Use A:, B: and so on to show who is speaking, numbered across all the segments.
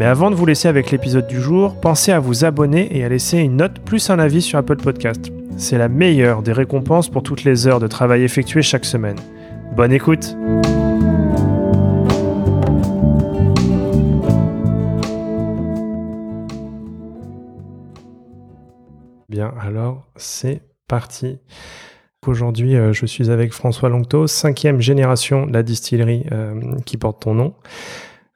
A: Mais avant de vous laisser avec l'épisode du jour, pensez à vous abonner et à laisser une note plus un avis sur Apple Podcast. C'est la meilleure des récompenses pour toutes les heures de travail effectuées chaque semaine. Bonne écoute Bien, alors c'est parti. Aujourd'hui, euh, je suis avec François Longto, cinquième génération de la distillerie euh, qui porte ton nom.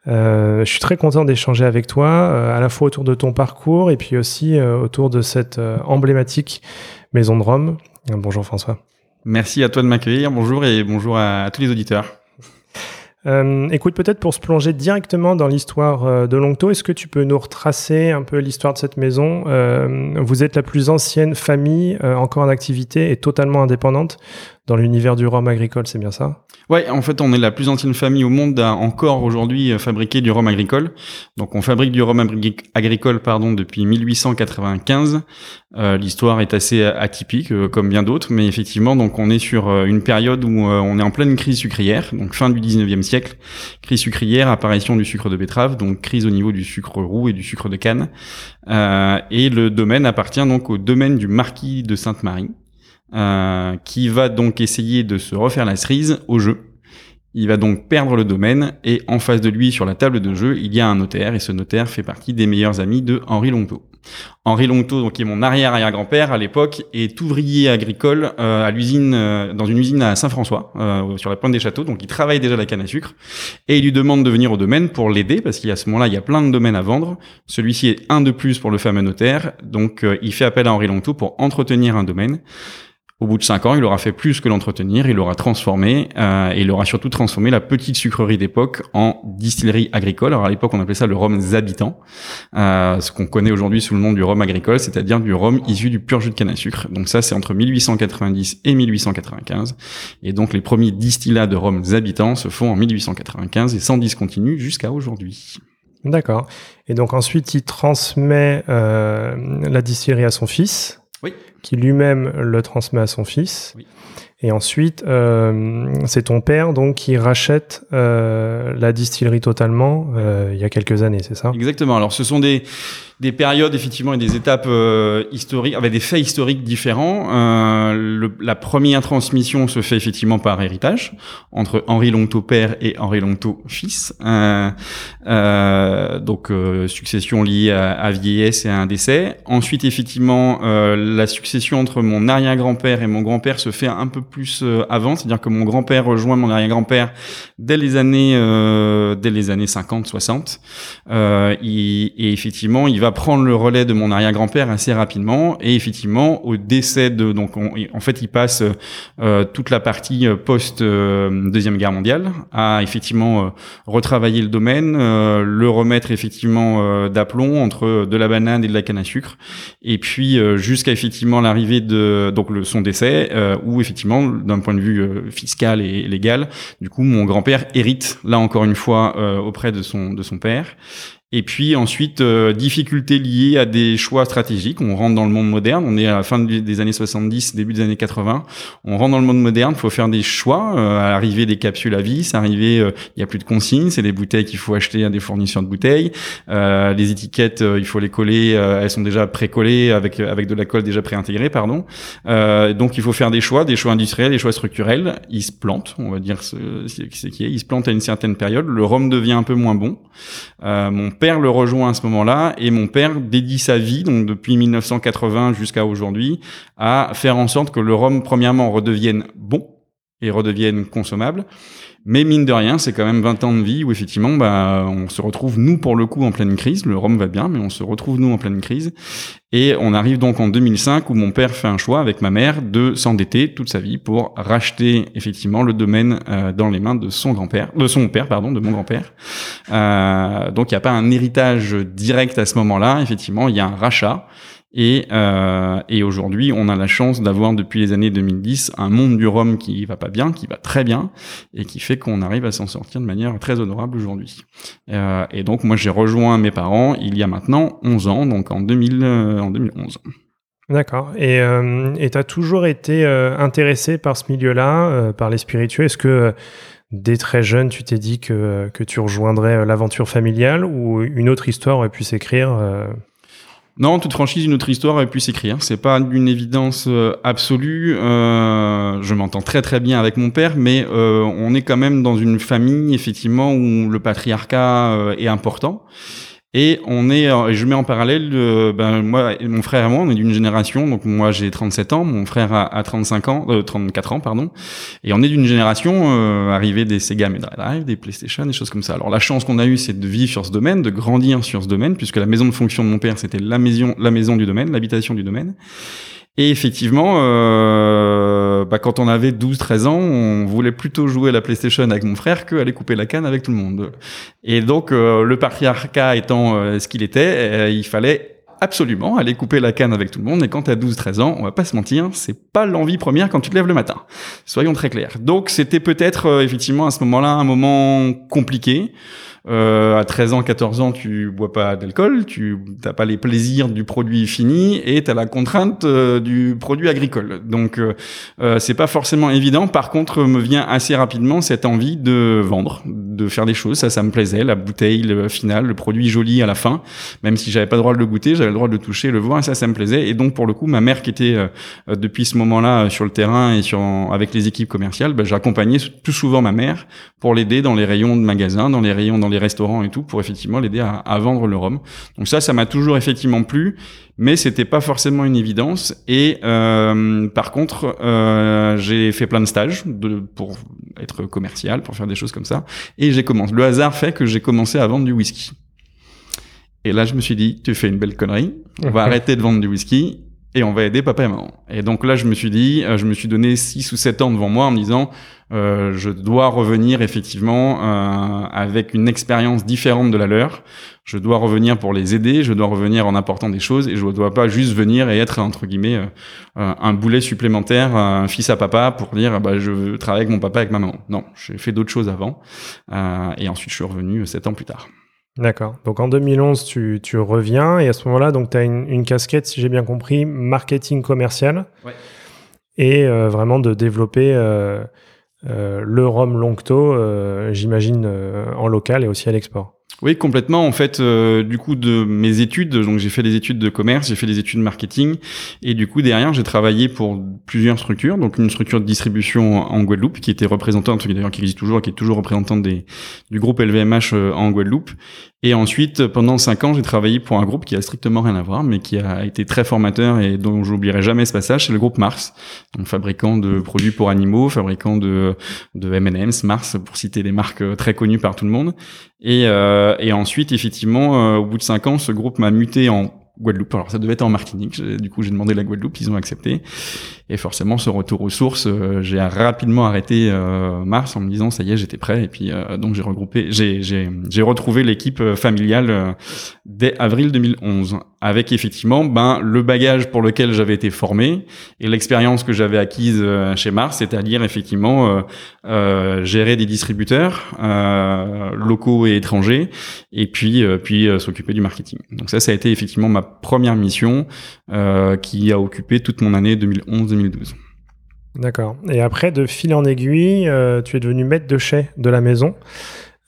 A: Euh, je suis très content d'échanger avec toi, à la fois autour de ton parcours et puis aussi autour de cette emblématique maison de Rome. bonjour François.
B: Merci à toi de m'accueillir. Bonjour et bonjour à tous les auditeurs.
A: Euh, écoute, peut-être pour se plonger directement dans l'histoire euh, de Longto, est-ce que tu peux nous retracer un peu l'histoire de cette maison? Euh, Vous êtes la plus ancienne famille encore en activité et totalement indépendante dans l'univers du rhum agricole, c'est bien ça?
B: Ouais, en fait, on est la plus ancienne famille au monde à encore aujourd'hui euh, fabriquer du rhum agricole. Donc, on fabrique du rhum agricole, pardon, depuis 1895. Euh, L'histoire est assez atypique, euh, comme bien d'autres, mais effectivement, donc, on est sur euh, une période où on est en pleine crise sucrière, donc fin du 19e siècle. Crise sucrière, apparition du sucre de betterave, donc crise au niveau du sucre roux et du sucre de canne. et le domaine appartient donc au domaine du marquis de Sainte-Marie. Euh, qui va donc essayer de se refaire la cerise au jeu. Il va donc perdre le domaine et en face de lui, sur la table de jeu, il y a un notaire et ce notaire fait partie des meilleurs amis de Henri Longto. Henri Longto, donc qui est mon arrière-arrière-grand-père à l'époque, est ouvrier agricole euh, à l'usine, euh, dans une usine à Saint-François, sur la pointe des châteaux. Donc il travaille déjà la canne à sucre et il lui demande de venir au domaine pour l'aider parce qu'à ce moment-là il y a plein de domaines à vendre. Celui-ci est un de plus pour le fameux notaire, donc il fait appel à Henri Longto pour entretenir un domaine. Au bout de cinq ans, il aura fait plus que l'entretenir, il aura transformé, euh, et il aura surtout transformé la petite sucrerie d'époque en distillerie agricole. Alors à l'époque, on appelait ça le rhum Zabitant, euh, ce qu'on connaît aujourd'hui sous le nom du rhum agricole, c'est-à-dire du rhum issu du pur jus de canne à sucre. Donc ça, c'est entre 1890 et 1895. Et donc les premiers distillats de rhum Zabitant se font en 1895 et sans discontinu jusqu'à aujourd'hui.
A: D'accord. Et donc ensuite, il transmet euh, la distillerie à son fils.
B: Oui
A: qui lui-même le transmet à son fils. Et ensuite, euh, c'est ton père donc qui rachète euh, la distillerie totalement euh, il y a quelques années, c'est ça?
B: Exactement. Alors, ce sont des des périodes effectivement et des étapes euh, historiques avec des faits historiques différents. Euh, la première transmission se fait effectivement par héritage entre Henri Longto père et Henri Longto fils. Euh, donc succession liée à, vieillesse et à un décès. Ensuite effectivement la succession entre mon arrière-grand-père et mon grand-père se fait un peu plus avant, c'est-à-dire que mon grand-père rejoint mon arrière-grand-père dès les années dès les années 50 60 et, et effectivement il va prendre le relais de mon arrière-grand-père assez rapidement. Et effectivement au décès de donc en fait il passe euh, toute la partie euh, post euh, deuxième guerre mondiale à effectivement retravailler le domaine, le remettre effectivement d'aplomb entre de la banane et de la canne à sucre. Et puis jusqu'à effectivement l'arrivée de donc le, son décès où effectivement d'un point de vue fiscal et légal du coup mon grand-père hérite là encore une fois auprès de son de son père et puis ensuite, euh, difficultés liées à des choix stratégiques. On rentre dans le monde moderne. On est à la fin des années 70, début des années 80. On rentre dans le monde moderne. Il faut faire des choix. Euh, à des capsules à vis, arriver, euh, il y a plus de consignes. C'est des bouteilles qu'il faut acheter à des fournisseurs de bouteilles. Euh, les étiquettes, il faut les coller. elles sont déjà pré-collées avec avec de la colle déjà préintégrée, pardon. donc il faut faire des choix, des choix industriels, des choix structurels. Ils se plantent, on va dire ce, ce qui est. Ils se plantent à une certaine période. Le rhum devient un peu moins bon. mon le rejoint à ce moment-là et mon père dédie sa vie, donc depuis 1980 jusqu'à aujourd'hui, à faire en sorte que le rhum, premièrement, redevienne bon et redevienne consommable. Mais mine de rien, c'est quand même 20 ans de vie où effectivement, bah, on se retrouve nous pour le coup en pleine crise. Le rhum va bien, mais on se retrouve nous en pleine crise. Et on arrive donc en 2005 où mon père fait un choix avec ma mère de s'endetter toute sa vie pour racheter effectivement le domaine euh, dans les mains de son grand-père, de son père pardon, de mon grand-père. Euh, donc il n'y a pas un héritage direct à ce moment-là. Effectivement, il y a un rachat Et, euh, et aujourd'hui, on a la chance d'avoir depuis les années 2010 un monde du rhum qui va pas bien, qui va très bien, et qui fait qu'on arrive à s'en sortir de manière très honorable aujourd'hui. Euh, et donc, moi, j'ai rejoint mes parents il y a maintenant 11 ans, donc en, 2000, euh, 2011.
A: D'accord. Et tu as toujours été intéressé par ce milieu-là, par les spiritueux? Est-ce que dès très jeune, tu t'es dit que tu rejoindrais l'aventure familiale ou une autre histoire aurait pu s'écrire
B: non, toute franchise, une autre histoire aurait pu s'écrire. C'est pas d'une évidence euh, absolue. Euh, je m'entends très très bien avec mon père, mais euh, on est quand même dans une famille effectivement où le patriarcat est important. Et on est, euh, je mets en parallèle, euh, ben moi, mon frère et moi, on est d'une génération. Donc moi, j'ai 37 ans, mon frère a, a 35 ans, euh, 34 ans, pardon. Et on est d'une génération euh, arrivée des Sega Mega Drive, des PlayStation, des choses comme ça. Alors la chance qu'on a eue, c'est de vivre sur ce domaine, de grandir sur ce domaine, puisque la maison de fonction de mon père, c'était la maison, la maison du domaine, l'habitation du domaine. Et effectivement, euh, bah, quand on avait 12-13 ans, on voulait plutôt jouer à la PlayStation avec mon frère que aller couper la canne avec tout le monde. Et donc, euh, le patriarcat étant euh, ce qu'il était, euh, il fallait absolument aller couper la canne avec tout le monde. Et quand tu as 12-13 ans, on va pas se mentir, c'est pas l'envie première quand tu te lèves le matin. Soyons très clairs. Donc, c'était peut-être effectivement à ce moment-là un moment compliqué. Euh, à 13 ans, 14 ans, tu bois pas d'alcool, tu t'as pas les plaisirs du produit fini et tu as la contrainte euh, du produit agricole. Donc euh, euh, c'est pas forcément évident. Par contre, me vient assez rapidement cette envie de vendre, de faire des choses. Ça, ça me plaisait. La bouteille le finale, le produit joli à la fin, même si j'avais pas le droit de le goûter, j'avais le droit de le toucher, le voir. Ça, ça me plaisait. Et donc pour le coup, ma mère qui était depuis ce moment-là sur le terrain et sur avec les équipes commerciales, bah, j'accompagnais tout souvent ma mère pour l'aider dans les rayons de magasins, dans les rayons dans restaurants et tout pour effectivement l'aider à, à, vendre le rhum. Donc ça, ça m'a toujours effectivement plu, mais c'était pas forcément une évidence. Et euh, par contre, euh, j'ai fait plein de stages de, pour être commercial, pour faire des choses comme ça. Et j'ai commencé. Le hasard fait que j'ai commencé à vendre du whisky. Et là, je me suis dit, tu fais une belle connerie. On va arrêter de vendre du whisky et on va aider papa et maman. Et donc là, je me suis dit, euh, je me suis donné 6 ou 7 ans devant moi en me disant, euh, je dois revenir effectivement euh, avec une expérience différente de la leur. Je dois revenir pour les aider, je dois revenir en apportant des choses et je ne dois pas juste venir et être entre guillemets euh, un boulet supplémentaire, un fils à papa pour dire bah, je travaille avec mon papa, avec ma maman. Non, j'ai fait d'autres choses avant euh, et ensuite je suis revenu sept ans plus tard.
A: D'accord. Donc en 2011, tu, tu reviens et à ce moment-là, donc tu as une, une, casquette, si j'ai bien compris, marketing commercial
B: ouais.
A: et euh, vraiment de développer euh, euh, le rhum Longto, j'imagine, en local et aussi à l'export.
B: Oui, complètement. En fait, euh, du coup, de mes études, donc j'ai fait des études de commerce, j'ai fait des études de marketing, et du coup derrière, j'ai travaillé pour plusieurs structures. Donc une structure de distribution en Guadeloupe qui était représentante, d'ailleurs qui existe toujours, qui est toujours représentante du groupe LVMH en Guadeloupe, et ensuite, pendant cinq ans, j'ai travaillé pour un groupe qui a strictement rien à voir, mais qui a été très formateur et dont j'oublierai jamais ce passage. C'est le groupe Mars, donc fabricant de produits pour animaux, fabricant de de M&M's, Mars, pour citer des marques très connues par tout le monde. Et, euh, et ensuite, effectivement, euh, au bout de cinq ans, ce groupe m'a muté en Guadeloupe. Alors ça devait être en Martinique. Du coup, j'ai demandé la Guadeloupe, ils ont accepté. Et forcément, ce retour aux sources, euh, j'ai rapidement arrêté euh, mars en me disant ça y est, j'étais prêt. Et puis euh, donc j'ai regroupé, j'ai j'ai retrouvé l'équipe familiale dès avril 2011, avec effectivement ben le bagage pour lequel j'avais été formé et l'expérience que j'avais acquise chez Mars, c'est-à-dire effectivement gérer des distributeurs locaux et étrangers, et puis puis s'occuper du marketing. Donc ça, ça a été effectivement ma première mission qui a occupé toute mon année 2011. 2012.
A: D'accord. Et après, de fil en aiguille, euh, tu es devenu maître de chais de la maison.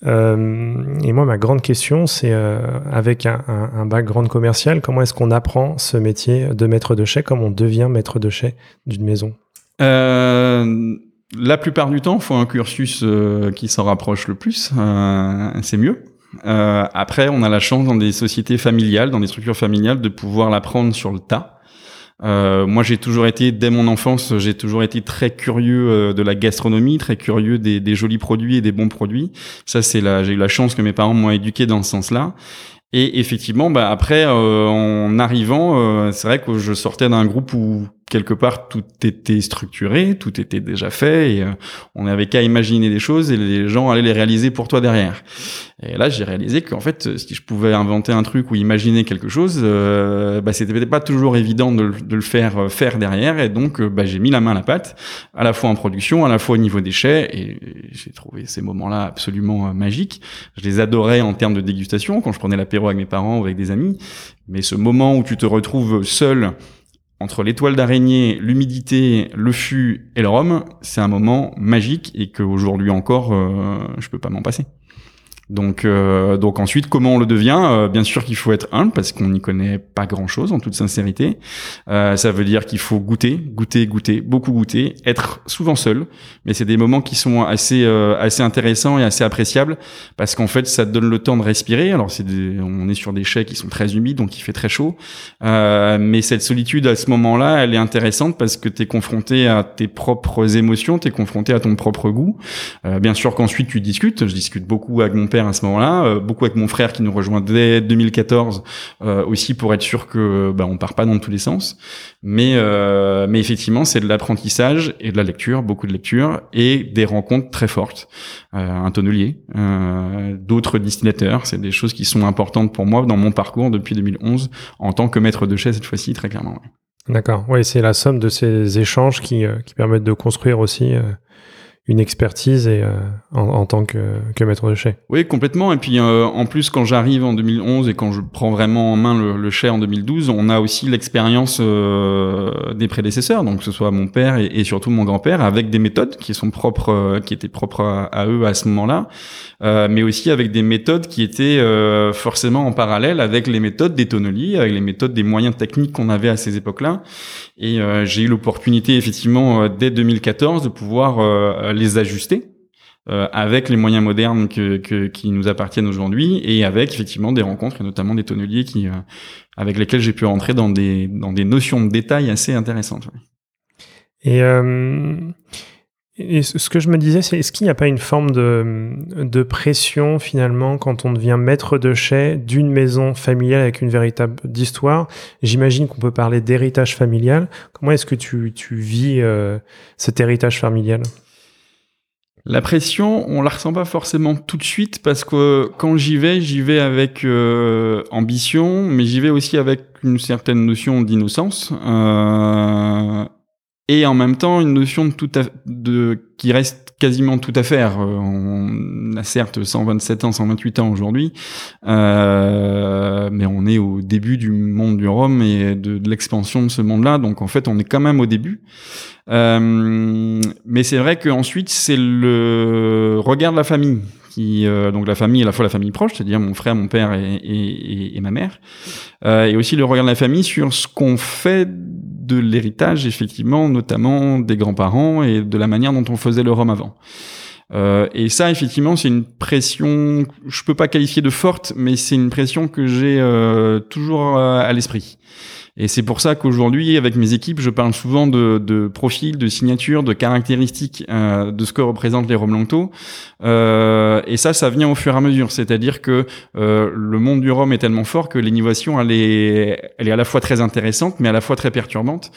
A: Euh, et moi, ma grande question, c'est euh, avec un, un, un, background commercial, comment est-ce qu'on apprend ce métier de maître de chais? Comment on devient maître de chais d'une maison?
B: La plupart du temps, il faut un cursus qui s'en rapproche le plus. c'est mieux. après, on a la chance dans des sociétés familiales, dans des structures familiales, de pouvoir l'apprendre sur le tas. Euh, moi, j'ai toujours été, dès mon enfance, j'ai toujours été très curieux euh, de la gastronomie, très curieux des, des jolis produits et des bons produits. Ça, c'est là, j'ai eu la chance que mes parents m'ont éduqué dans ce sens-là. Et effectivement, bah, après, euh, en arrivant, euh, c'est vrai que je sortais d'un groupe où quelque part tout était structuré, tout était déjà fait et euh, on n'avait qu'à imaginer des choses et les gens allaient les réaliser pour toi derrière. Et là, j'ai réalisé qu'en fait, si je pouvais inventer un truc ou imaginer quelque chose, euh, bah, c'était pas toujours évident de, le faire euh, faire derrière. Et donc, euh, bah, j'ai mis la main à la pâte, à la fois en production, à la fois au niveau déchets. Et j'ai trouvé ces moments-là absolument magiques. Je les adorais en termes de dégustation quand je prenais l'apéro avec mes parents ou avec des amis. Mais ce moment où tu te retrouves seul entre l'étoile d'araignée, l'humidité, le fût et le rhum, c'est un moment magique et qu'aujourd'hui encore, euh, je peux pas m'en passer. Donc, euh, donc ensuite, comment on le devient? Euh, Bien sûr qu'il faut être humble parce qu'on n'y connaît pas grand-chose en toute sincérité. Euh, ça veut dire qu'il faut goûter, goûter, goûter, beaucoup goûter, être souvent seul. Mais c'est des moments qui sont assez euh, assez intéressants et assez appréciables parce qu'en fait, ça donne le temps de respirer. Alors, c'est on est sur des chais qui sont très humides, donc il fait très chaud. Euh, mais cette solitude à ce moment-là, elle est intéressante parce que tu es confronté à tes propres émotions, tu es confronté à ton propre goût. bien sûr qu'ensuite tu discutes. Je discute beaucoup avec mon père à ce moment-là, euh, beaucoup avec mon frère qui nous rejoint dès 2014 euh, aussi pour être sûr que bah, on part pas dans tous les sens. Mais euh, mais effectivement, c'est de l'apprentissage et de la lecture, beaucoup de lecture et des rencontres très fortes. un tonnelier, d'autres distillateurs, c'est des choses qui sont importantes pour moi dans mon parcours depuis 2011 en tant que maître de chais cette fois-ci très clairement.
A: D'accord. Oui, c'est la somme de ces échanges qui, qui permettent de construire aussi une expertise et, euh, en, tant que, que, maître de chais.
B: Oui, complètement. Et puis euh, en plus, quand j'arrive en 2011 et quand je prends vraiment en main le, le chais en 2012, on a aussi l'expérience euh, des prédécesseurs, donc que ce soit mon père et, et surtout mon grand-père, avec des méthodes qui sont propres, qui étaient propres à, eux à ce moment-là, mais aussi avec des méthodes qui étaient forcément en parallèle avec les méthodes des tonneliers, avec les méthodes des moyens techniques qu'on avait à ces époques-là. Et j'ai eu l'opportunité effectivement dès 2014 de pouvoir les ajuster euh, avec les moyens modernes qui nous appartiennent aujourd'hui et avec effectivement des rencontres et notamment des tonneliers qui, euh, avec lesquels j'ai pu rentrer dans des, dans des notions de détail assez intéressantes.
A: Et, euh, et, ce que je me disais, c'est est-ce qu'il n'y a pas une forme de, de pression finalement quand on devient maître de chais d'une maison familiale avec une véritable histoire J'imagine qu'on peut parler d'héritage familial. Comment est-ce que tu, tu vis cet héritage familial?
B: La pression, on la ressent pas forcément tout de suite parce que quand j'y vais, j'y vais avec euh, ambition, mais j'y vais aussi avec une certaine notion d'innocence euh, et en même temps une notion de tout de qui reste quasiment tout à faire. Euh, on a certes 127 ans, 128 ans aujourd'hui, euh, mais on est au début du monde du Rhum et de, l'expansion de ce monde-là, donc en fait on est quand même au début. Euh, mais c'est vrai qu'ensuite, c'est le regard de la famille. Qui, euh, donc la famille, à la fois la famille proche, c'est-à-dire mon frère, mon père et, et, et ma mère, euh, et aussi le regard de la famille sur ce qu'on fait de l'héritage, effectivement, notamment des grands-parents et de la manière dont on faisait le rhum avant. Euh, et ça, effectivement, c'est une pression, je peux pas qualifier de forte, mais c'est une pression que j'ai euh, toujours à l'esprit. Et c'est pour ça qu'aujourd'hui, avec mes équipes, je parle souvent de, de profils, de signatures, de caractéristiques euh, de ce que représentent les Rhum Euh, et ça, ça vient au fur et à mesure. C'est-à-dire que euh, le monde du rhum est tellement fort que l'innovation, elle est, elle est à la fois très intéressante, mais à la fois très perturbante.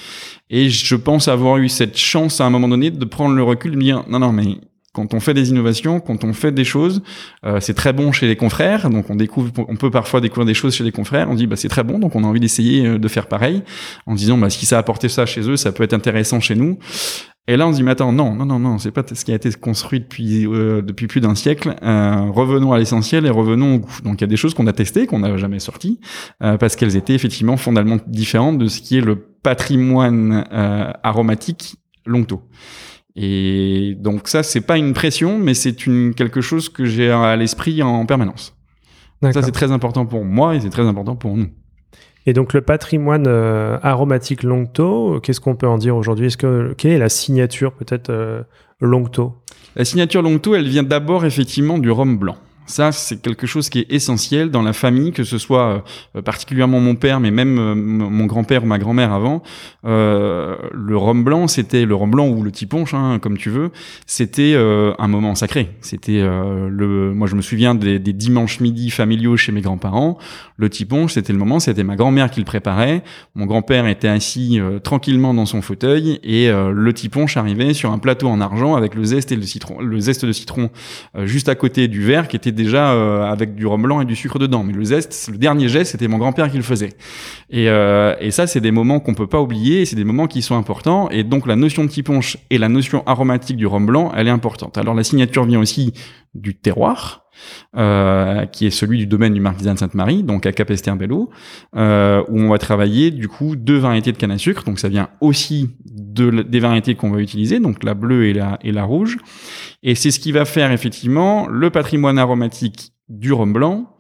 B: Et je pense avoir eu cette chance à un moment donné de prendre le recul, de me dire non, non, mais quand on fait des innovations, quand on fait des choses, euh, c'est très bon chez les confrères. Donc on découvre, on peut parfois découvrir des choses chez les confrères. On dit bah c'est très bon, donc on a envie d'essayer euh, de faire pareil, en disant bah si ça a apporté ça chez eux, ça peut être intéressant chez nous. Et là on se dit mais attends non non non non c'est pas ce qui a été construit depuis euh, depuis plus d'un siècle. revenons à l'essentiel et revenons au goût. Donc il y a des choses qu'on a testées qu'on n'a jamais sorties parce qu'elles étaient effectivement fondamentalement différentes de ce qui est le patrimoine aromatique Longto. Et donc ça, c'est pas une pression, mais c'est une quelque chose que j'ai à l'esprit en permanence. Ça, c'est très important pour moi et c'est très important pour nous.
A: Et donc le patrimoine euh, aromatique Longto, qu'est-ce qu'on peut en dire aujourd'hui? Est-ce que quelle est la signature peut-être euh, Longto
B: La signature Longto, elle vient d'abord effectivement du rhum blanc. Ça, c'est quelque chose qui est essentiel dans la famille, que ce soit euh, particulièrement mon père, mais même euh, mon grand-père ou ma grand-mère avant. Euh, le rhum blanc, c'était le rhum blanc ou le tiponche, hein, comme tu veux. C'était un moment sacré. C'était le. Moi, je me souviens des, des, dimanches midi familiaux chez mes grands-parents. Le tiponche, c'était le moment. C'était ma grand-mère qui le préparait. Mon grand-père était assis tranquillement dans son fauteuil et le tiponche arrivait sur un plateau en argent avec le zeste et le citron, le zeste de citron juste à côté du verre qui était déjà euh, avec du rhum blanc et du sucre dedans. Mais le zeste, le dernier geste, c'était mon grand-père qui le faisait. Et, euh, ça, c'est des moments qu'on peut pas oublier, c'est des moments qui sont importants. Et donc la notion de tiponche et la notion aromatique du rhum blanc, elle est importante. Alors la signature vient aussi du terroir. Euh, qui est celui du domaine du Marquisat de Sainte-Marie, donc à Capester-Bello, euh, où on va travailler du coup deux variétés de canne à sucre. Donc ça vient aussi de, des variétés qu'on va utiliser, donc la bleue et la rouge. Et c'est ce qui va faire effectivement le patrimoine aromatique du rhum blanc,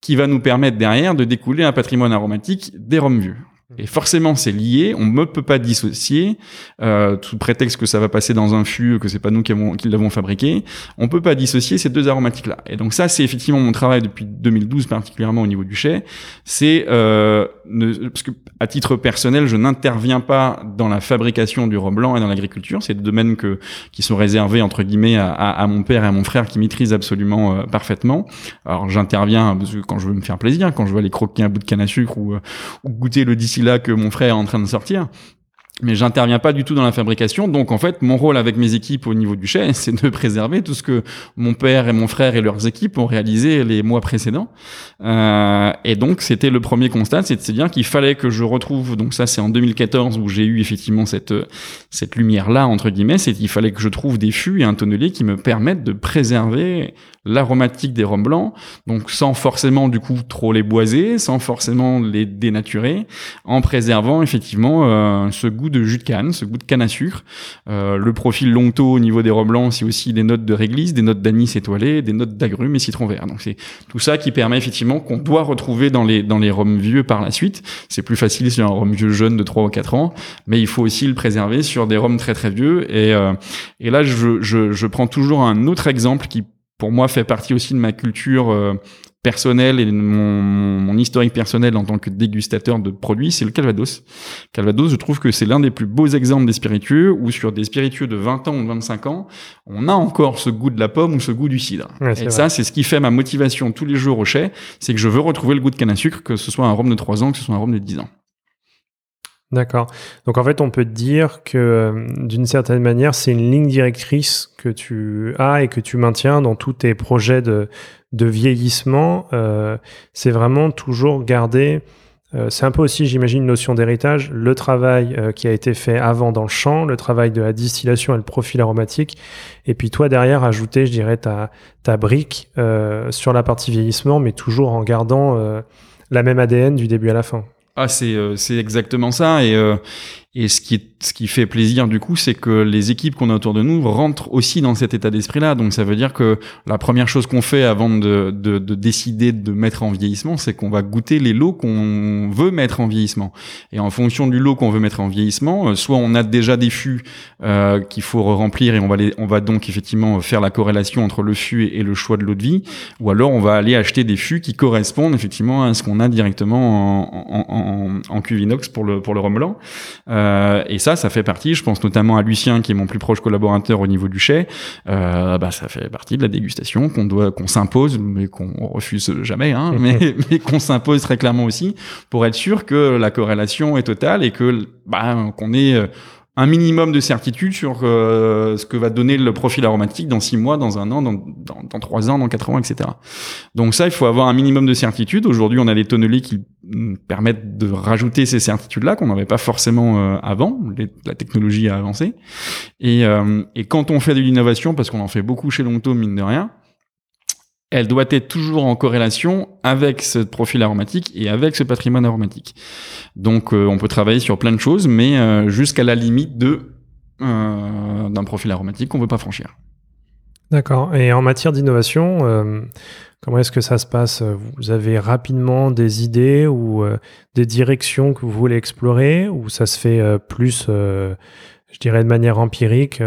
B: qui va nous permettre derrière de découler un patrimoine aromatique des rhums vieux. Et forcément, c'est lié. On ne peut pas dissocier, euh, sous prétexte que ça va passer dans un fût, que c'est pas nous qui, l'avons fabriqué. On peut pas dissocier ces deux aromatiques-là. Et donc ça, c'est effectivement mon travail depuis 2012, particulièrement au niveau du chai. C'est euh, parce que à titre personnel, je n'interviens pas dans la fabrication du rhum blanc et dans l'agriculture. C'est des domaines que qui sont réservés entre guillemets à, à, mon père et à mon frère qui maîtrisent absolument euh, parfaitement. Alors j'interviens quand je veux me faire plaisir, quand je veux aller croquer un bout de canne à sucre ou, euh, ou goûter le distillat là que mon frère est en train de sortir mais j'interviens pas du tout dans la fabrication. Donc en fait, mon rôle avec mes équipes au niveau du chai, c'est de préserver tout ce que mon père et mon frère et leurs équipes ont réalisé les mois précédents. Euh, et donc c'était le premier constat, c'est dire qu'il fallait que je retrouve. Donc ça, c'est en 2014 où j'ai eu effectivement cette cette lumière là entre guillemets, c'est qu'il fallait que je trouve des fûts et un tonnelier qui me permettent de préserver l'aromatique des rhums blancs, donc sans forcément du coup trop les boiser, sans forcément les dénaturer, en préservant effectivement euh, ce goût de jus de canne, ce goût de canne à sucre. Euh, le profil longto au niveau des rhums blancs, c'est aussi des notes de réglisse, des notes d'anis étoilé, des notes d'agrumes et citron vert. Donc c'est tout ça qui permet effectivement qu'on doit retrouver dans les dans les rhums vieux par la suite. C'est plus facile sur un rhum vieux jeune de 3 ou 4 ans, mais il faut aussi le préserver sur des rhums très très vieux. Et, euh, et là, je, je, je prends toujours un autre exemple qui pour moi fait partie aussi de ma culture euh, personnelle et de mon, mon, historique personnel en tant que dégustateur de produits, c'est le Calvados. Calvados, je trouve que c'est l'un des plus beaux exemples des spiritueux où sur des spiritueux de 20 ans ou 25 ans, on a encore ce goût de la pomme ou ce goût du cidre. et ça, c'est ce qui fait ma motivation tous les jours au chai, c'est que je veux retrouver le goût de canne à sucre, que ce soit un rhum de 3 ans, que ce soit un rhum de 10 ans.
A: D'accord. Donc en fait, on peut dire que euh, d'une certaine manière, c'est une ligne directrice que tu as et que tu maintiens dans tous tes projets de, vieillissement. Euh, c'est vraiment toujours garder. Euh, c'est un peu aussi, j'imagine, une notion d'héritage. Le travail euh, qui a été fait avant dans le champ, le travail de la distillation et le profil aromatique. Et puis toi, derrière, ajouter, je dirais, ta, ta brique sur la partie vieillissement, mais toujours en gardant la même ADN du début à la fin.
B: Ah, c'est c'est exactement ça. Et, et ce qui, ce qui fait plaisir du coup, c'est que les équipes qu'on a autour de nous rentrent aussi dans cet état d'esprit-là. Donc ça veut dire que la première chose qu'on fait avant de, de, de, décider de mettre en vieillissement, c'est qu'on va goûter les lots qu'on veut mettre en vieillissement. Et en fonction du lot qu'on veut mettre en vieillissement, euh, soit on a déjà des fûts euh, qu'il faut remplir et on va, les, on va donc effectivement faire la corrélation entre le fût et, le choix de l'eau de vie, ou alors on va aller acheter des fûts qui correspondent effectivement à ce qu'on a directement en, en, en, cuve inox pour le, pour le rhum euh, et ça, ça fait partie, je pense notamment à Lucien, qui est mon plus proche collaborateur au niveau du chai, euh, bah, ça fait partie de la dégustation qu'on doit, qu'on s'impose, mais qu'on refuse jamais, hein, mais, mais qu'on s'impose très clairement aussi, pour être sûr que la corrélation est totale et que bah, qu'on est euh, un minimum de certitude sur euh, ce que va donner le profil aromatique dans six mois, dans un an, dans, dans, trois ans, dans quatre ans, etc. Donc ça, il faut avoir un minimum de certitude. Aujourd'hui, on a des tonneliers qui permettent de rajouter ces certitudes-là qu'on n'avait pas forcément euh, avant. la technologie a avancé. Et, euh, et quand on fait de l'innovation, parce qu'on en fait beaucoup chez Longto, mine de rien, elle doit être toujours en corrélation avec ce profil aromatique et avec ce patrimoine aromatique. Donc euh, on peut travailler sur plein de choses, mais euh, jusqu'à la limite de euh, d'un profil aromatique qu'on veut pas franchir.
A: D'accord. Et en matière d'innovation, comment est-ce que ça se passe? Vous avez rapidement des idées ou des directions que vous voulez explorer, ou ça se fait plus je dirais de manière empirique,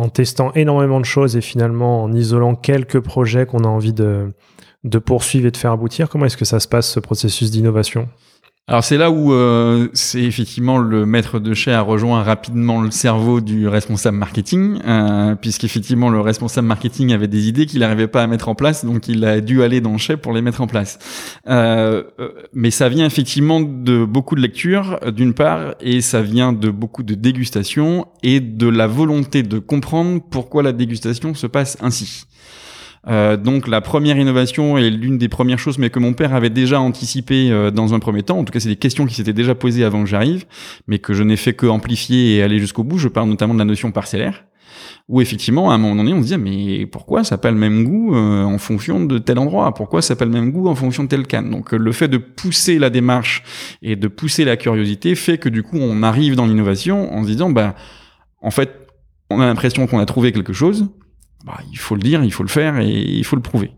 A: en testant énormément de choses et finalement en isolant quelques projets qu'on a envie de, poursuivre et de faire aboutir. Comment est-ce que ça se passe, ce processus d'innovation?
B: Alors c'est là où euh, c'est effectivement le maître de chez a rejoint rapidement le cerveau du responsable marketing, euh, puisqu'effectivement le responsable marketing avait des idées qu'il n'arrivait pas à mettre en place, donc il a dû aller dans le chef pour les mettre en place. Euh, euh, mais ça vient effectivement de beaucoup de lectures, d'une part, et ça vient de beaucoup de dégustation et de la volonté de comprendre pourquoi la dégustation se passe ainsi. Euh, donc la première innovation est l'une des premières choses, mais que mon père avait déjà anticipé euh, dans un premier temps. En tout cas, c'est des questions qui s'étaient déjà posées avant que j'arrive, mais que je n'ai fait que amplifier et aller jusqu'au bout. Je parle notamment de la notion parcellaire où effectivement à un moment donné on se disait mais pourquoi ça n'a pas le même goût euh, en fonction de tel endroit? Pourquoi ça n'a pas le même goût en fonction de tel canne donc le fait de pousser la démarche et de pousser la curiosité fait que du coup on arrive dans l'innovation en se disant bah en fait on a l'impression qu'on a trouvé quelque chose bah, il faut le dire, il faut le faire et il faut le prouver.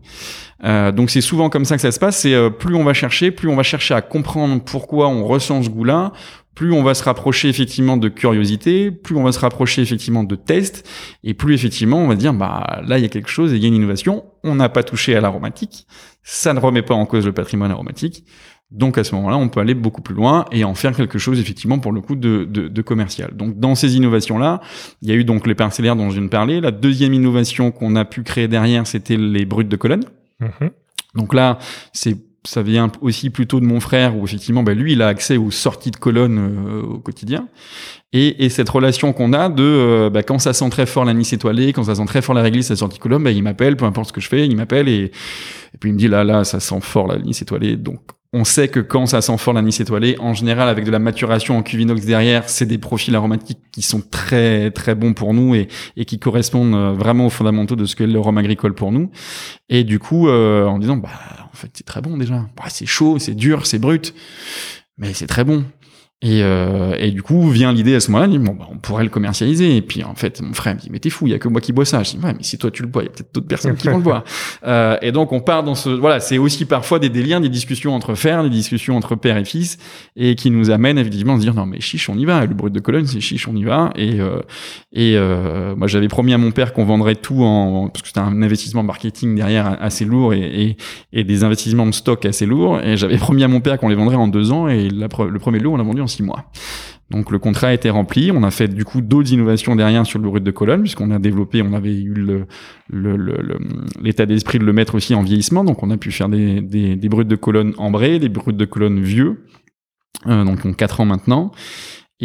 B: Euh, donc c'est souvent comme ça que ça se passe. C'est euh, plus on va chercher, plus on va chercher à comprendre pourquoi on ressent ce goût-là, plus on va se rapprocher effectivement de curiosité, plus on va se rapprocher effectivement de tests, et plus effectivement on va dire bah là il y a quelque chose, il y a une innovation. On n'a pas touché à l'aromatique, ça ne remet pas en cause le patrimoine aromatique. Donc à ce moment-là, on peut aller beaucoup plus loin et en faire quelque chose effectivement pour le coup de, de, de commercial. Donc dans ces innovations-là, il y a eu donc les parcellaires dont je viens de parler. La deuxième innovation qu'on a pu créer derrière, c'était les brutes de colonne. Mhm. Donc là, c'est ça vient aussi plutôt de mon frère où effectivement bah, lui il a accès aux sorties de colonne euh, au quotidien et, et cette relation qu'on a de euh, bah, quand ça sent très fort la Nice étoilée quand ça sent très fort la réglisse la sortie de colonne bah, il m'appelle peu importe ce que je fais il m'appelle et, et puis il me dit là là ça sent fort la Nice étoilée donc on sait que quand ça sent fort l'anis étoilé, en général avec de la maturation en cuvinox derrière, c'est des profils aromatiques qui sont très très bons pour nous et, et qui correspondent euh, vraiment aux fondamentaux de ce qu'est le rhum agricole pour nous. Et du coup, euh, en disant bah en fait c'est très bon déjà, bah, c'est chaud, c'est dur, c'est brut, mais c'est très bon. Et, euh, et, du coup vient l'idée à ce moment-là, bon, bah, on pourrait le commercialiser. Et puis en fait, mon frère me dit mais t'es fou, il y a que moi qui bois ça. Je dis ouais, mais si toi tu le bois, il y a peut-être d'autres personnes qui vont le boire. Euh, et donc on part dans ce voilà, c'est aussi parfois des, des liens, des discussions entre frères, des discussions entre père et fils, et qui nous amènent évidemment à se dire non mais chiche, on y va. Le brut de Cologne, c'est chiche, on y va. Et euh, et euh, moi j'avais promis à mon père qu'on vendrait tout en parce que c'était un investissement marketing derrière assez lourd et, et, et, des investissements de stock assez lourds. Et j'avais promis à mon père qu'on les vendrait en deux ans. Et la, le premier lot, on l'a vendu en mois. Donc le contrat a été rempli. On a fait du coup d'autres innovations derrière sur le brut de colonne, puisqu'on a développé, on avait eu l'état d'esprit de le mettre aussi en vieillissement. Donc on a pu faire des, des, des bruts de colonne ambrés, des bruts de colonne vieux, euh, donc ont 4 ans maintenant.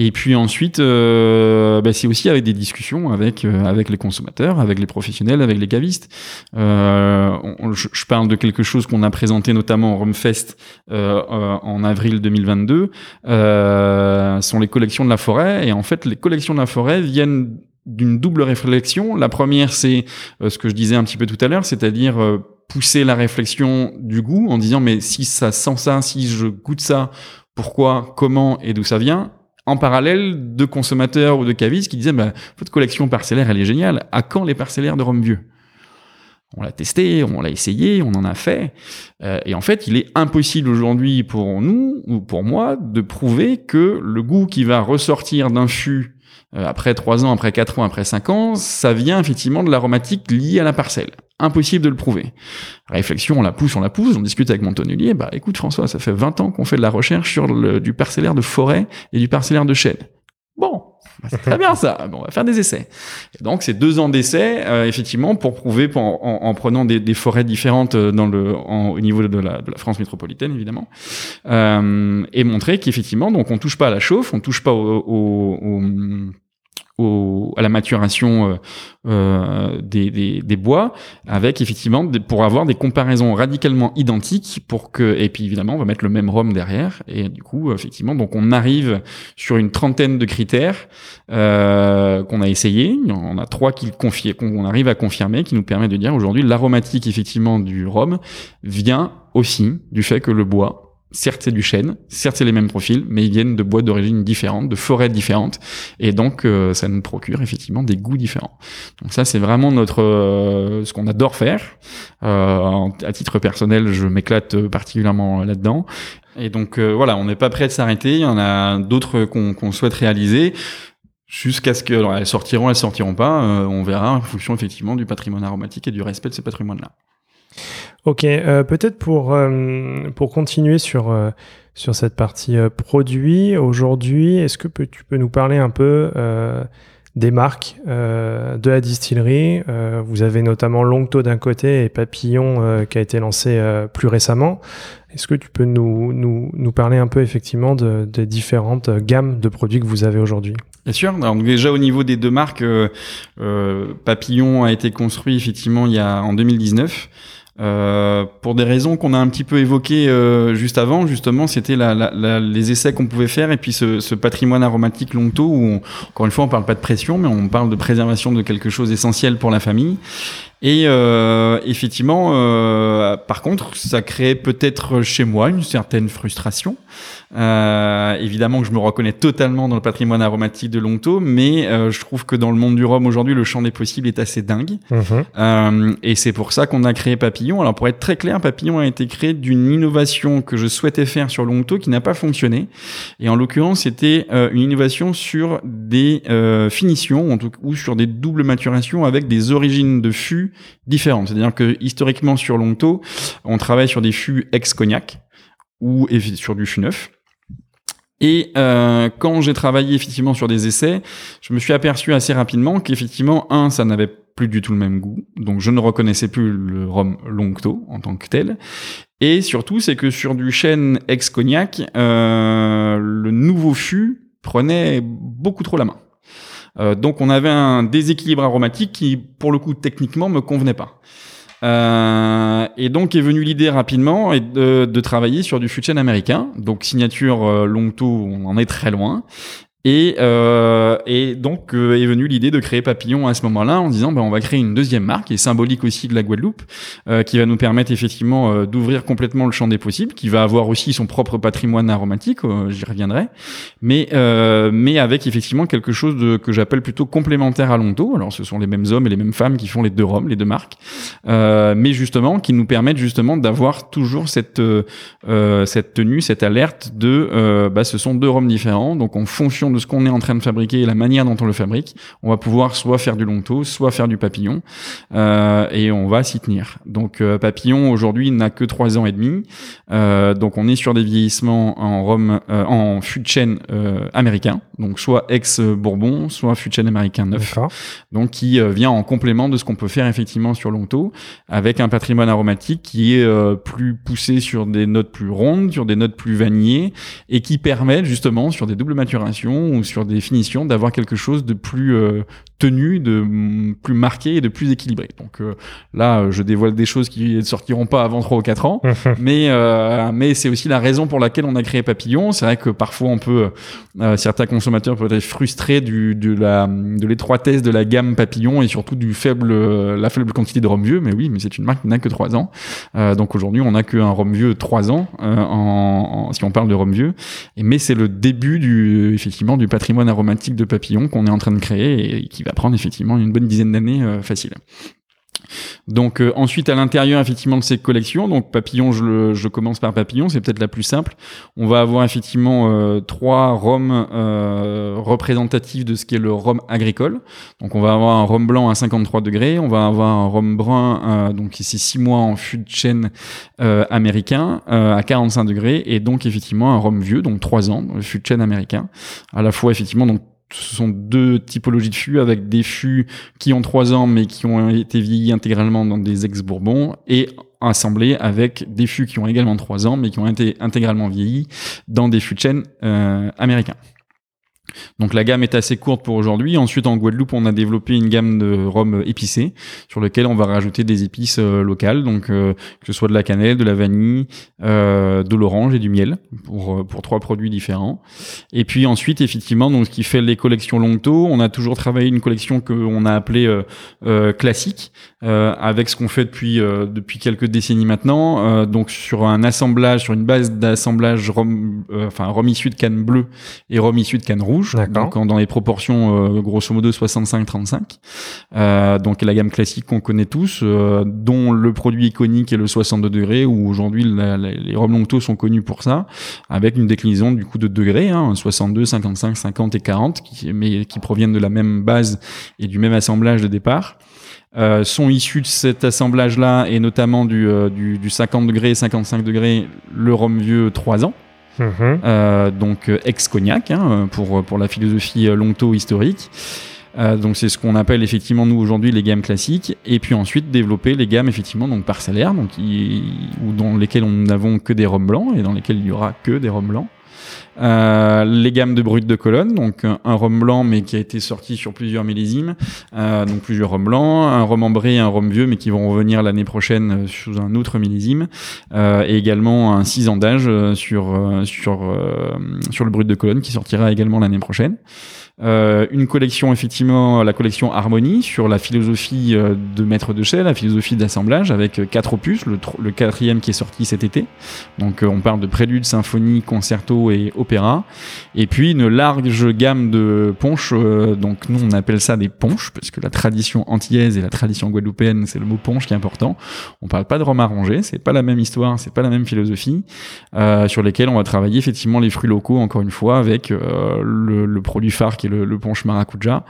B: Et puis ensuite, euh, bah, c'est aussi avec des discussions avec euh, avec les consommateurs, avec les professionnels, avec les cavistes. Euh, je, je, parle de quelque chose qu'on a présenté notamment au Rumfest euh, euh, en avril 2022. sont les collections de la forêt. Et en fait, les collections de la forêt viennent d'une double réflexion. La première, c'est ce que je disais un petit peu tout à l'heure, c'est-à-dire pousser la réflexion du goût en disant mais si ça sent ça, si je goûte ça, pourquoi, comment et d'où ça vient en parallèle de consommateurs ou de cavistes qui disaient bah, votre collection parcellaire elle est géniale à quand les parcellaires de rhum vieux? On l'a testé, on l'a essayé, on en a fait. Euh, et en fait, il est impossible aujourd'hui pour nous ou pour moi de prouver que le goût qui va ressortir d'un fût euh, après 3 ans, après 4 ans, après 5 ans, ça vient effectivement de l'aromatique liée à la parcelle. Impossible de le prouver. Réflexion, on la pousse, on la pousse, on discute avec mon tonnelier, bah écoute François, ça fait 20 ans qu'on fait de la recherche sur le, du parcellaire de forêt et du parcellaire de chêne. Bon, bah, c'est très bien ça. Bon, on va faire des essais. Donc c'est deux ans d'essais, euh, effectivement, pour prouver, en, en, prenant des, forêts différentes euh, dans le, au niveau de la, France métropolitaine, évidemment, euh, et montrer qu'effectivement, donc on touche pas à la chauffe, on touche pas au, au au, à la maturation euh, euh, des, des, des, bois, avec effectivement pour avoir des comparaisons radicalement identiques pour que et puis évidemment on va mettre le même rhum derrière. Et du coup effectivement donc on arrive sur une trentaine de critères euh, qu'on a essayé, on a trois qui confient qu'on arrive à confirmer qui nous permet de dire aujourd'hui l'aromatique effectivement du rhum vient aussi du fait que le bois certes c'est du chêne, certes c'est les mêmes profils, mais ils viennent de bois d'origine différentes, de forêts différentes, et donc euh, ça nous procure effectivement des goûts différents. Donc ça c'est vraiment notre euh, ce qu'on adore faire. Euh, à titre personnel, je m'éclate particulièrement là-dedans. Et donc voilà, on n'est pas prêt de s'arrêter. Il y en a d'autres qu'on souhaite réaliser jusqu'à ce qu'elles sortiront, elles sortiront pas. on verra en fonction effectivement du patrimoine aromatique et du respect de ce patrimoine-là.
A: Ok, peut-être pour pour continuer sur sur cette partie produit aujourd'hui, est-ce que tu peux nous parler un peu des marques euh, de la distillerie. Euh, vous avez notamment Longto d'un côté et Papillon euh, qui a été lancé plus récemment. Est-ce que tu peux nous, nous, nous, parler un peu effectivement de, des différentes gammes de produits que vous avez aujourd'hui?
B: Bien sûr. Alors déjà au niveau des deux marques, Papillon a été construit effectivement il y a en 2019. Euh, pour des raisons qu'on a un petit peu évoquées euh, juste avant, justement, c'était la, la, les essais qu'on pouvait faire et puis ce, ce patrimoine aromatique Longto où, encore une fois, on parle pas de pression, mais on parle de préservation de quelque chose d'essentiel pour la famille. Et euh, effectivement, euh, par contre, ça crée peut-être chez moi une certaine frustration. Euh, évidemment que je me reconnais totalement dans le patrimoine aromatique de Longto, mais euh, je trouve que dans le monde du rhum aujourd'hui, le champ des possibles est assez dingue. Mhm. Euh, et c'est pour ça qu'on a créé Papillon. Alors pour être très clair, Papillon a été créé d'une innovation que je souhaitais faire sur Longto qui n'a pas fonctionné. Et en l'occurrence, c'était euh, une innovation sur des finitions ou sur des doubles maturations avec des origines de fûts différentes. C'est-à-dire que historiquement sur Longto, on travaille sur des fûts ex-cognac ou sur du fût neuf. Et euh, quand j'ai travaillé effectivement sur des essais, je me suis aperçu assez rapidement qu'effectivement, un, ça n'avait plus du tout le même goût, donc je ne reconnaissais plus le rhum Longto en tant que tel. Et surtout, c'est que sur du chêne ex-cognac, euh, le nouveau fût prenait beaucoup trop la main. Euh, donc on avait un déséquilibre aromatique qui, pour le coup, techniquement, me convenait pas. Euh, et donc est venue l'idée rapidement de, travailler sur du fût américain. Donc signature euh, Longto, on en est très loin. Et, euh, et donc euh, est venue l'idée de créer Papillon à ce moment-là en disant ben, on va créer une deuxième marque, et symbolique aussi de la Guadeloupe, euh, qui va nous permettre effectivement euh, d'ouvrir complètement le champ des possibles, qui va avoir aussi son propre patrimoine aromatique, euh, j'y reviendrai, mais, mais avec effectivement quelque chose de, que j'appelle plutôt complémentaire à Lonto. Alors ce sont les mêmes hommes et les mêmes femmes qui font les deux roms, les deux marques, mais justement qui nous permettent justement d'avoir toujours cette, cette tenue, cette alerte de bah, ce sont deux roms différents, donc en fonction de ce qu'on est en train de fabriquer et la manière dont on le fabrique, on va pouvoir soit faire du longto, soit faire du papillon, euh, et on va s'y tenir. Donc euh, papillon aujourd'hui n'a que trois ans et demi, euh, donc on est sur des vieillissements en rhum, en fût de chêne américain, donc soit ex Bourbon, soit fût de chêne américain neuf, donc qui vient en complément de ce qu'on peut faire effectivement sur longto, avec un patrimoine aromatique qui est plus poussé sur des notes plus rondes, sur des notes plus vanillées, et qui permet justement sur des doubles maturations ou sur des finitions d'avoir quelque chose de plus euh, tenu, de plus marqué et de plus équilibré. Donc euh, là, euh, je dévoile des choses qui ne sortiront pas avant 3 ou 4 ans, mais mais c'est aussi la raison pour laquelle on a créé Papillon. C'est vrai que parfois on peut certains consommateurs peuvent être frustrés du de la de l'étroitesse de la gamme Papillon et surtout du faible la faible quantité de rhum vieux, mais oui, mais c'est une marque qui n'a que 3 ans. donc aujourd'hui, on n'a qu'un rhum vieux 3 ans en, si on parle de rhum vieux, et mais c'est le début du effectivement du patrimoine aromatique de papillon qu'on est en train de créer et qui va prendre effectivement une bonne dizaine d'années euh, facile. Donc euh, ensuite à l'intérieur effectivement de ces collections, donc papillon, je, commence par papillon, c'est peut-être la plus simple. On va avoir effectivement euh, trois euh, représentatifs de ce qui est le rhum agricole. Donc on va avoir un rhum blanc à 53 degrés, on va avoir un rhum brun, donc c'est six mois en fût de chêne américain à 45 degrés, et donc effectivement un rhum vieux, donc trois ans, fût de chêne américain. À la fois effectivement donc ce sont deux typologies de fûts avec des fûts qui ont trois ans mais qui ont été vieillis intégralement dans des ex-bourbons et assemblés avec des fûts qui ont également trois ans mais qui ont été intégralement vieillis dans des fûts de chêne euh, américains. Donc la gamme est assez courte pour aujourd'hui. Ensuite, en Guadeloupe, on a développé une gamme de rhum épicé sur lequel on va rajouter des épices euh, locales, donc euh, que ce soit de la cannelle, de la vanille, euh, de l'orange et du miel pour trois produits différents. Et puis ensuite, effectivement, ce qui fait les collections Longto, on a toujours travaillé une collection que on a appelée classique, avec ce qu'on fait depuis depuis quelques décennies maintenant. donc sur un assemblage, sur une base d'assemblage rhum, enfin rhum issu de canne bleue et rhum issu de canne rouge rouge, donc dans les proportions grosso modo 65-35. donc la gamme classique qu'on connaît tous, dont le produit iconique est le 62 degrés, où aujourd'hui les robes Longto sont connus pour ça, avec une déclinaison du coup de degrés, hein, 62, 55, 50 et 40, qui, mais qui proviennent de la même base et du même assemblage de départ. Euh, sont issus de cet assemblage-là et notamment du, euh, du, du, 50 degrés 55 degrés, le rhum vieux 3 ans. Mhm. Euh, donc ex-cognac hein, pour, pour la philosophie longto historique. donc c'est ce qu'on appelle effectivement nous aujourd'hui les gammes classiques et puis ensuite développer les gammes effectivement donc parcellaires donc ou dans lesquelles on n'avons que des rhums blancs et dans lesquels il y aura que des rhums blancs euh, les gammes de brut de colonne, donc un rhum blanc mais qui a été sorti sur plusieurs millésimes, euh, donc plusieurs rhums blancs, un rhum ambré et un rhum vieux mais qui vont revenir l'année prochaine euh, sous un autre millésime, euh, et également un 6 ans d'âge sur sur sur le brut de colonne qui sortira également l'année prochaine. Euh, une collection effectivement, la collection Harmonie sur la philosophie euh, de maître de chais, la philosophie d'assemblage avec euh, quatre opus, le, quatrième qui est sorti cet été. Donc on parle de prélude, symphonie, concerto et opéra. Et puis une large gamme de ponches. donc nous on appelle ça des ponches parce que la tradition antillaise et la tradition guadeloupéenne c'est le mot ponche qui est important. On parle pas de rhum arrangé, c'est pas la même histoire, c'est pas la même philosophie sur lesquelles on va travailler effectivement les fruits locaux encore une fois avec le, le produit phare qui le, le maracuja,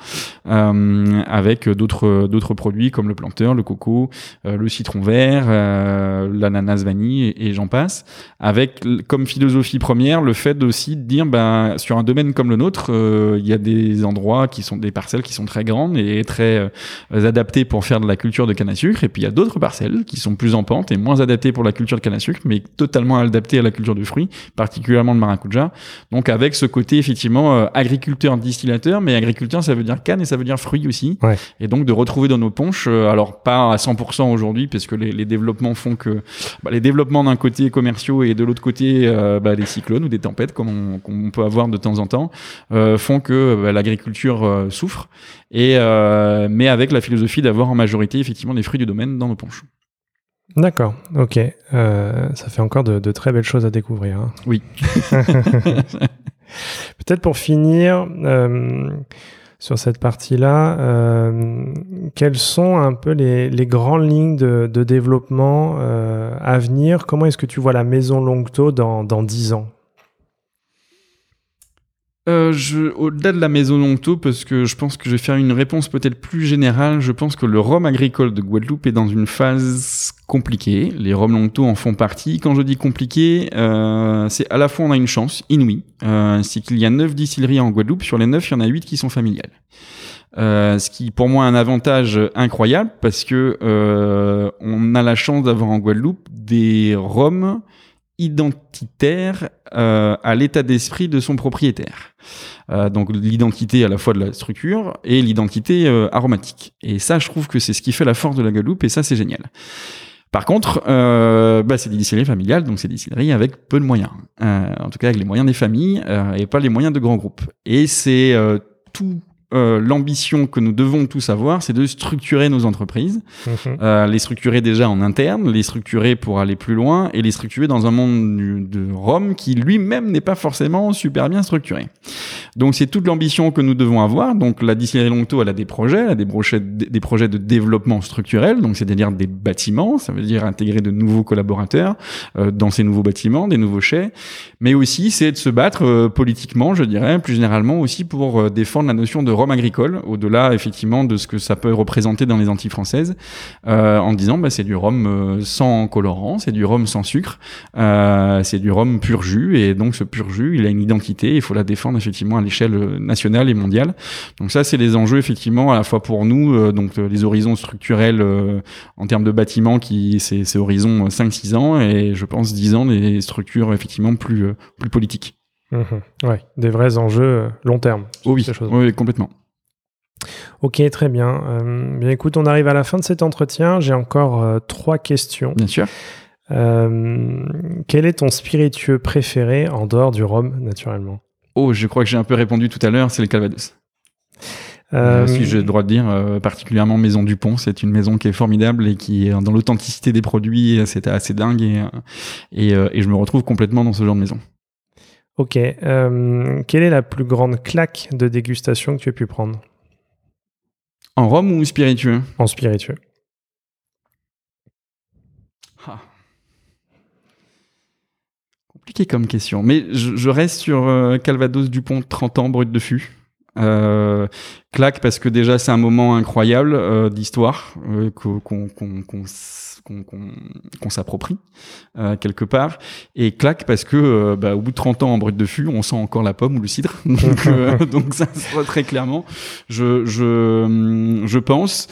B: euh, avec d'autres d'autres produits comme le planteur, le coco, euh, le citron vert, euh, l'ananas vanille et, j'en passe, avec comme philosophie première le fait aussi de dire ben sur un domaine comme le nôtre, il y a des endroits qui sont des parcelles qui sont très grandes et très adaptées pour faire de la culture de canne à sucre, et puis il y a d'autres parcelles qui sont plus en pente et moins adaptées pour la culture de canne à sucre, mais totalement adaptées à la culture de fruits, particulièrement le maracuja. Donc avec ce côté effectivement agriculteur distillé mais agriculteur, ça veut dire canne et ça veut dire fruit aussi. Et donc de retrouver dans nos ponches, euh, alors pas à 100% aujourd'hui, parce que les, développements font que bah, les développements d'un côté commerciaux et de l'autre côté euh, bah, les cyclones ou des tempêtes, comme on, peut avoir de temps en temps, euh, font que bah, l'agriculture souffre. Et mais avec la philosophie d'avoir en majorité effectivement des fruits du domaine dans nos ponches.
A: D'accord, ok. ça fait encore de, très belles choses à découvrir. Hein.
B: Oui.
A: Peut-être pour finir euh, sur cette partie-là, euh, quelles sont un peu les, grandes lignes de, développement euh, à venir? Comment est-ce que tu vois la maison Longto dans, dans 10 ans?
B: Euh, au-delà de la maison Longto, parce que je pense que je vais faire une réponse peut-être plus générale, je pense que le rhum agricole de Guadeloupe est dans une phase compliquée. Les rhums Longto en font partie. Quand je dis compliqué, euh, c'est à la fois on a une chance inouïe, euh, c'est qu'il y a 9 distilleries en Guadeloupe. Sur les 9, il y en a 8 qui sont familiales. Ce qui pour moi un avantage incroyable parce que on a la chance d'avoir en Guadeloupe des rhums identitaire euh, à l'état d'esprit de son propriétaire. Euh, donc l'identité à la fois de la structure et l'identité euh, aromatique. Et ça, je trouve que c'est ce qui fait la force de la Guadeloupe, et ça, c'est génial. Par contre, bah, c'est des distilleries familiales, donc c'est des distilleries avec peu de moyens. en tout cas, avec les moyens des familles et pas les moyens de grands groupes. Et c'est tout euh, l'ambition que nous devons tous avoir, c'est de structurer nos entreprises, mhm. euh, les structurer déjà en interne, les structurer pour aller plus loin et les structurer dans un monde de Rome qui lui-même n'est pas forcément super bien structuré. Donc c'est toute l'ambition que nous devons avoir. Donc la distillerie Longto, elle a des projets, elle a des projets, des projets de développement structurel, donc c'est-à-dire des bâtiments, ça veut dire intégrer de nouveaux collaborateurs euh, dans ces nouveaux bâtiments, des nouveaux chais, mais aussi c'est de se battre euh, politiquement, je dirais, plus généralement aussi pour euh, défendre la notion de Rome agricole, au-delà effectivement de ce que ça peut représenter dans les Antilles françaises, euh, en disant bah, c'est du rhum euh, sans colorant, c'est du rhum sans sucre, euh, c'est du rhum pur jus, et donc ce pur jus, il a une identité, il faut la défendre effectivement à l'échelle nationale et mondiale. Donc ça, c'est les enjeux effectivement à la fois pour nous, donc les horizons structurels en termes de bâtiments, qui c'est horizon 5-6 ans, et je pense 10 ans des structures effectivement plus, plus politiques.
A: Mmh ouais, des vrais enjeux long terme.
B: Oh oui, oui, complètement.
A: Ok, très bien. Euh, bien, écoute, on arrive à la fin de cet entretien. J'ai encore euh, trois questions.
B: Bien sûr.
A: Euh, quel est ton spiritueux préféré en dehors du rhum, naturellement?
B: Oh, je crois que j'ai un peu répondu tout à l'heure, c'est le Calvados. si j'ai le droit de dire, particulièrement Maison du Pont, c'est une maison qui est formidable et qui est dans l'authenticité des produits, c'est assez dingue et, et, et je me retrouve complètement dans ce genre de maison.
A: Ok. Euh, quelle est la plus grande claque de dégustation que tu as pu prendre?
B: En rhum ou spiritueux?
A: En spiritueux.
B: Ah. Compliqué comme question. Mais je, je reste sur euh, Calvados Dupont 30 ans brut de fût. Euh, claque parce que déjà c'est un moment incroyable d'histoire qu'on qu'on- s'approprie euh, quelque part. Et claque parce que euh, bah, au bout de 30 ans en brut de fût on sent encore la pomme ou le cidre. Donc euh, donc ça se voit très clairement. Je je je pense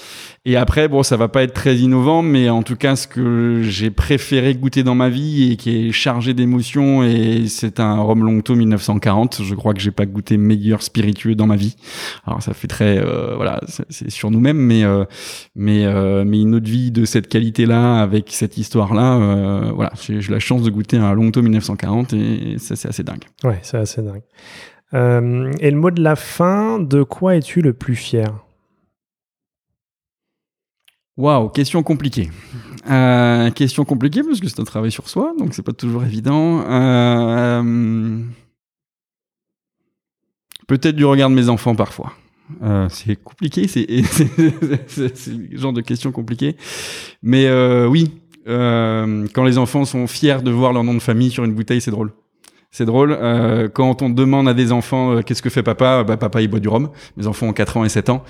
B: et après, bon, ça va pas être très innovant, mais en tout cas, ce que j'ai préféré goûter dans ma vie et qui est chargé d'émotions, et c'est un rhum Longto 1940. Je crois que j'ai pas goûté meilleur spiritueux dans ma vie. Alors, ça fait très, euh, voilà, c'est- sur nous-mêmes, mais euh, mais euh, mais une autre vie de cette qualité-là, avec cette histoire-là, euh, voilà, j'ai la chance de goûter un Longto 1940, et ça, c'est assez dingue.
A: Ouais, c'est assez dingue. Euh, et le mot de la fin, de quoi es-tu le plus fier?
B: Waouh, question compliquée. Euh, question compliquée parce que c'est un travail sur soi, donc c'est pas toujours évident. Euh, Peut-être du regard de mes enfants parfois. Euh, c'est compliqué, c'est le genre de questions compliquées. Mais euh, oui, quand les enfants sont fiers de voir leur nom de famille sur une bouteille, c'est drôle. C'est drôle. Euh, quand on demande à des enfants euh, qu'est-ce que fait papa, bah, papa il boit du rhum. Mes enfants ont 4 ans et 7 ans.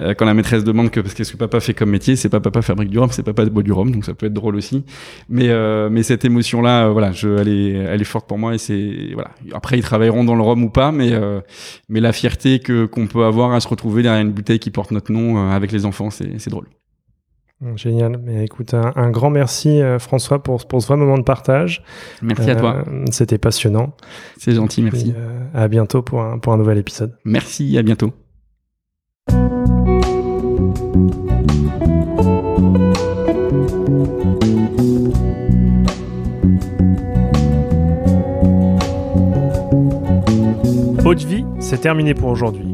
B: Euh, quand la maîtresse demande que qu'est-ce que papa fait comme métier, c'est pas papa fabrique du rhum, c'est papa boit du rhum, donc ça peut être drôle aussi. Mais euh, mais cette émotion là, voilà, je, elle est elle est forte pour moi et c'est voilà. Après ils travailleront dans le rhum ou pas, mais euh, mais la fierté que qu'on peut avoir à se retrouver derrière une bouteille qui porte notre nom euh, avec les enfants, c'est c'est drôle.
A: Génial. Mais écoute, un, un grand merci euh, François pour, pour ce vrai moment de partage.
B: Merci à toi,
A: Euh, C'était passionnant.
B: c'est gentil, merci.
A: Et, euh, à bientôt pour un, pour un nouvel épisode.
B: Merci, à bientôt.
A: Haute vie, c'est terminé pour aujourd'hui.